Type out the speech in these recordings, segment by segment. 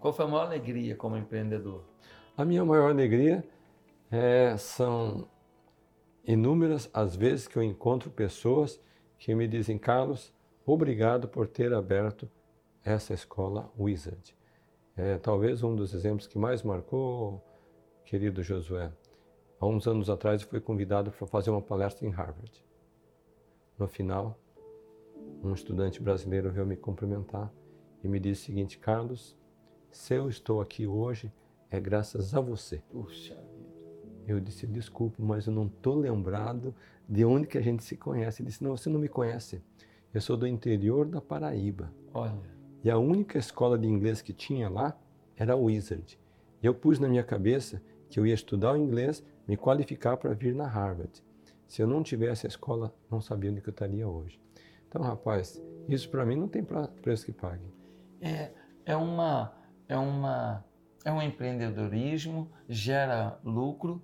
Qual foi a maior alegria como empreendedor? A minha maior alegria é, são inúmeras as vezes que eu encontro pessoas que me dizem, Carlos, obrigado por ter aberto essa escola Wizard. É, talvez um dos exemplos que mais marcou, querido Josué. Há uns anos atrás eu fui convidado para fazer uma palestra em Harvard. No final, um estudante brasileiro veio me cumprimentar e me disse o seguinte, Carlos, se eu estou aqui hoje é graças a você. Puxa eu disse, desculpe, mas eu não estou lembrado de onde que a gente se conhece. Ele disse, não, você não me conhece. Eu sou do interior da Paraíba. Olha. E a única escola de inglês que tinha lá era a Wizard. E eu pus na minha cabeça que eu ia estudar o inglês, me qualificar para vir na Harvard. Se eu não tivesse a escola, não sabia onde eu estaria hoje. Então, rapaz, isso para mim não tem preço que pague. É, é uma, é uma, é um empreendedorismo, gera lucro,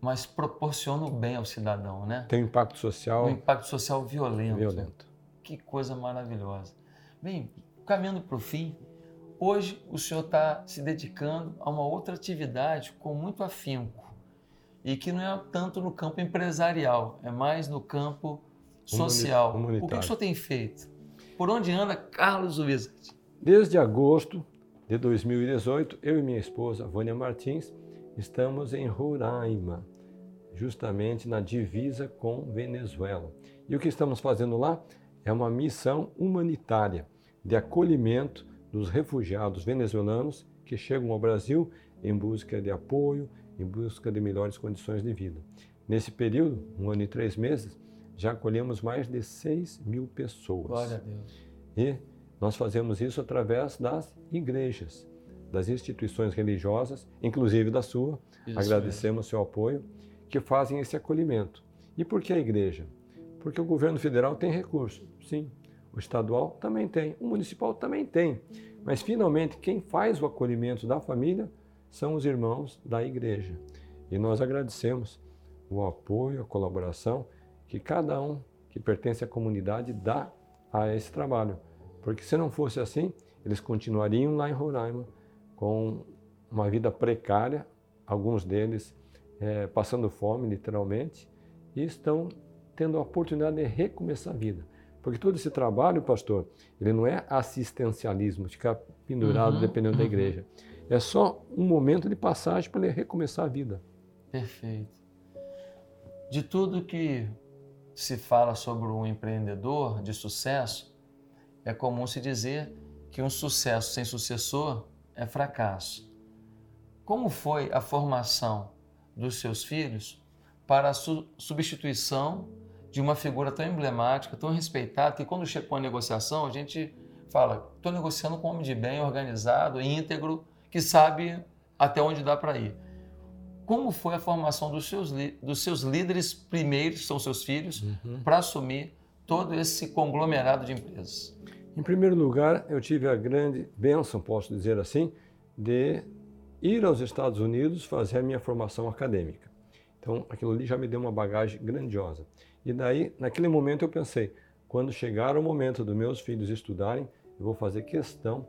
mas proporciona o bem ao cidadão, né? Tem um impacto social. Um impacto social violento. Violento. Que coisa maravilhosa. Bem, caminhando para o fim, hoje o senhor está se dedicando a uma outra atividade com muito afinco e que não é tanto no campo empresarial, é mais no campo social. Humanitário. O que o senhor tem feito? Por onde anda Carlos Wizard? Desde agosto de 2018, eu e minha esposa, Vânia Martins, Estamos em Roraima, justamente na divisa com Venezuela. E o que estamos fazendo lá é uma missão humanitária de acolhimento dos refugiados venezuelanos que chegam ao Brasil em busca de apoio, em busca de melhores condições de vida. Nesse período, um ano e três meses, já acolhemos mais de 6 mil pessoas. Glória a Deus. E nós fazemos isso através das igrejas das instituições religiosas, inclusive da sua, Isso agradecemos o seu apoio, que fazem esse acolhimento. E por que a igreja? Porque o governo federal tem recursos, sim. O estadual também tem, o municipal também tem. Mas finalmente quem faz o acolhimento da família são os irmãos da igreja. E nós agradecemos o apoio, a colaboração que cada um que pertence à comunidade dá a esse trabalho. Porque se não fosse assim, eles continuariam lá em Roraima, com uma vida precária, alguns deles é, passando fome, literalmente, e estão tendo a oportunidade de recomeçar a vida. Porque todo esse trabalho, pastor, ele não é assistencialismo, ficar pendurado uhum, dependendo uhum. da igreja. É só um momento de passagem para ele recomeçar a vida. Perfeito. De tudo que se fala sobre um empreendedor de sucesso, é comum se dizer que um sucesso sem sucessor é fracasso. Como foi a formação dos seus filhos para a su substituição de uma figura tão emblemática, tão respeitada, que quando chega com a negociação, a gente fala: estou negociando com um homem de bem, organizado, íntegro, que sabe até onde dá para ir. Como foi a formação dos seus, dos seus líderes primeiros, que são seus filhos, uhum. para assumir todo esse conglomerado de empresas? Em primeiro lugar, eu tive a grande bênção, posso dizer assim, de ir aos Estados Unidos fazer a minha formação acadêmica. Então, aquilo ali já me deu uma bagagem grandiosa. E daí, naquele momento, eu pensei: quando chegar o momento dos meus filhos estudarem, eu vou fazer questão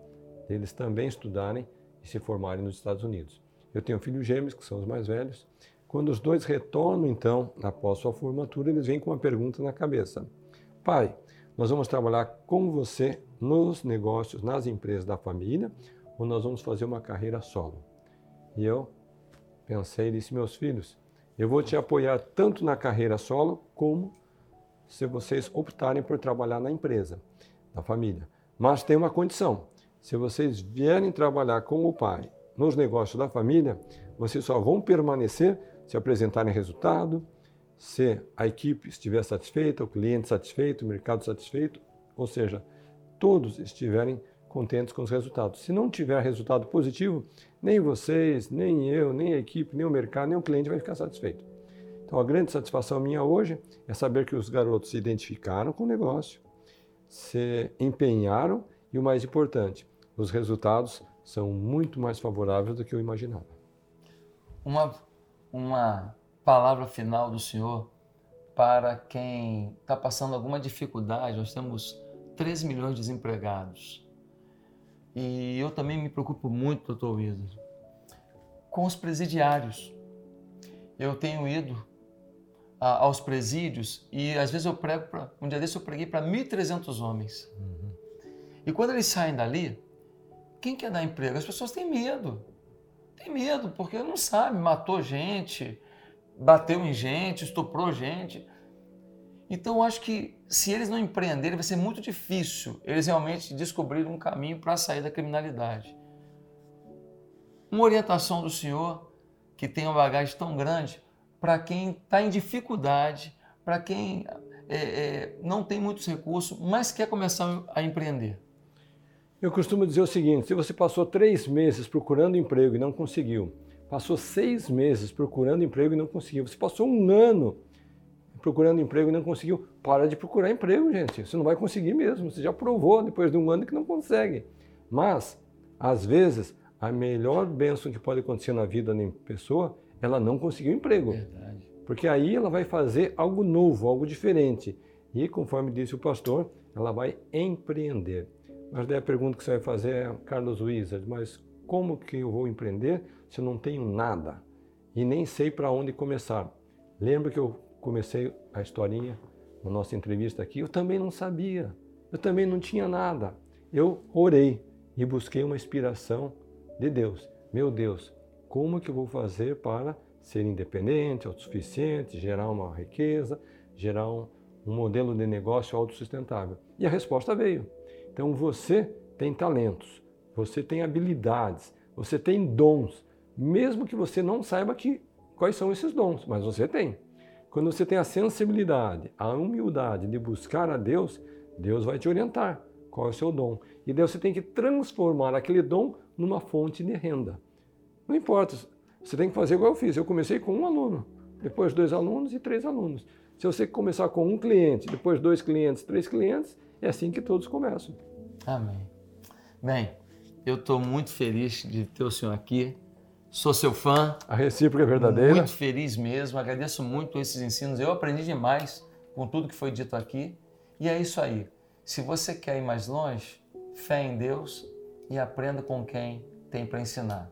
deles também estudarem e se formarem nos Estados Unidos. Eu tenho filhos gêmeos, que são os mais velhos. Quando os dois retornam, então, após sua formatura, eles vêm com uma pergunta na cabeça: Pai, nós vamos trabalhar com você nos negócios, nas empresas da família, ou nós vamos fazer uma carreira solo? E eu pensei e disse, meus filhos, eu vou te apoiar tanto na carreira solo, como se vocês optarem por trabalhar na empresa, da família. Mas tem uma condição, se vocês vierem trabalhar com o pai nos negócios da família, vocês só vão permanecer se apresentarem resultado, se a equipe estiver satisfeita, o cliente satisfeito, o mercado satisfeito, ou seja, todos estiverem contentes com os resultados. Se não tiver resultado positivo, nem vocês, nem eu, nem a equipe, nem o mercado, nem o cliente vai ficar satisfeito. Então a grande satisfação minha hoje é saber que os garotos se identificaram com o negócio, se empenharam e o mais importante, os resultados são muito mais favoráveis do que eu imaginava. Uma, uma palavra final do Senhor para quem está passando alguma dificuldade. Nós temos 13 milhões de desempregados. e eu também me preocupo muito, doutor Wilson, com os presidiários. Eu tenho ido a, aos presídios e às vezes eu prego para. Um dia desse eu preguei para 1.300 homens. Uhum. E quando eles saem dali, quem quer dar emprego? As pessoas têm medo. Tem medo, porque não sabe, matou gente, bateu em gente, estuprou gente. Então eu acho que se eles não empreenderem, vai ser muito difícil eles realmente descobrirem um caminho para sair da criminalidade. Uma orientação do Senhor que tem uma bagagem tão grande para quem está em dificuldade, para quem é, é, não tem muitos recursos, mas quer começar a empreender. Eu costumo dizer o seguinte: se você passou três meses procurando emprego e não conseguiu, passou seis meses procurando emprego e não conseguiu, você passou um ano procurando emprego e não conseguiu, para de procurar emprego, gente. Você não vai conseguir mesmo. Você já provou depois de um ano que não consegue. Mas, às vezes, a melhor bênção que pode acontecer na vida da pessoa, ela não conseguiu emprego. Verdade. Porque aí ela vai fazer algo novo, algo diferente. E, conforme disse o pastor, ela vai empreender. Mas daí a pergunta que você vai fazer é, Carlos Wizard, mas como que eu vou empreender se eu não tenho nada? E nem sei para onde começar. Lembra que eu comecei a historinha na nossa entrevista aqui? Eu também não sabia. Eu também não tinha nada. Eu orei e busquei uma inspiração de Deus. Meu Deus, como que eu vou fazer para ser independente, autossuficiente, gerar uma riqueza, gerar um, um modelo de negócio autossustentável? E a resposta veio. Então você tem talentos, você tem habilidades, você tem dons, mesmo que você não saiba que, quais são esses dons, mas você tem. Quando você tem a sensibilidade, a humildade de buscar a Deus, Deus vai te orientar qual é o seu dom. E Deus você tem que transformar aquele dom numa fonte de renda. Não importa, você tem que fazer igual eu fiz. Eu comecei com um aluno, depois dois alunos e três alunos. Se você começar com um cliente, depois dois clientes, três clientes, é assim que todos começam. Amém. Bem, eu estou muito feliz de ter o senhor aqui. Sou seu fã. A recíproca é verdadeira. Muito feliz mesmo. Agradeço muito esses ensinos. Eu aprendi demais com tudo que foi dito aqui. E é isso aí. Se você quer ir mais longe, fé em Deus e aprenda com quem tem para ensinar.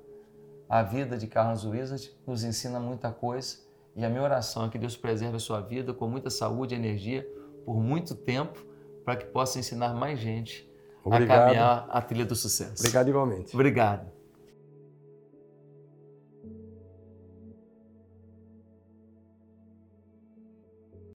A vida de Carlos Wizard nos ensina muita coisa e a minha oração é que Deus preserve a sua vida com muita saúde e energia por muito tempo para que possa ensinar mais gente Obrigado. a caminhar a trilha do sucesso. Obrigado igualmente. Obrigado.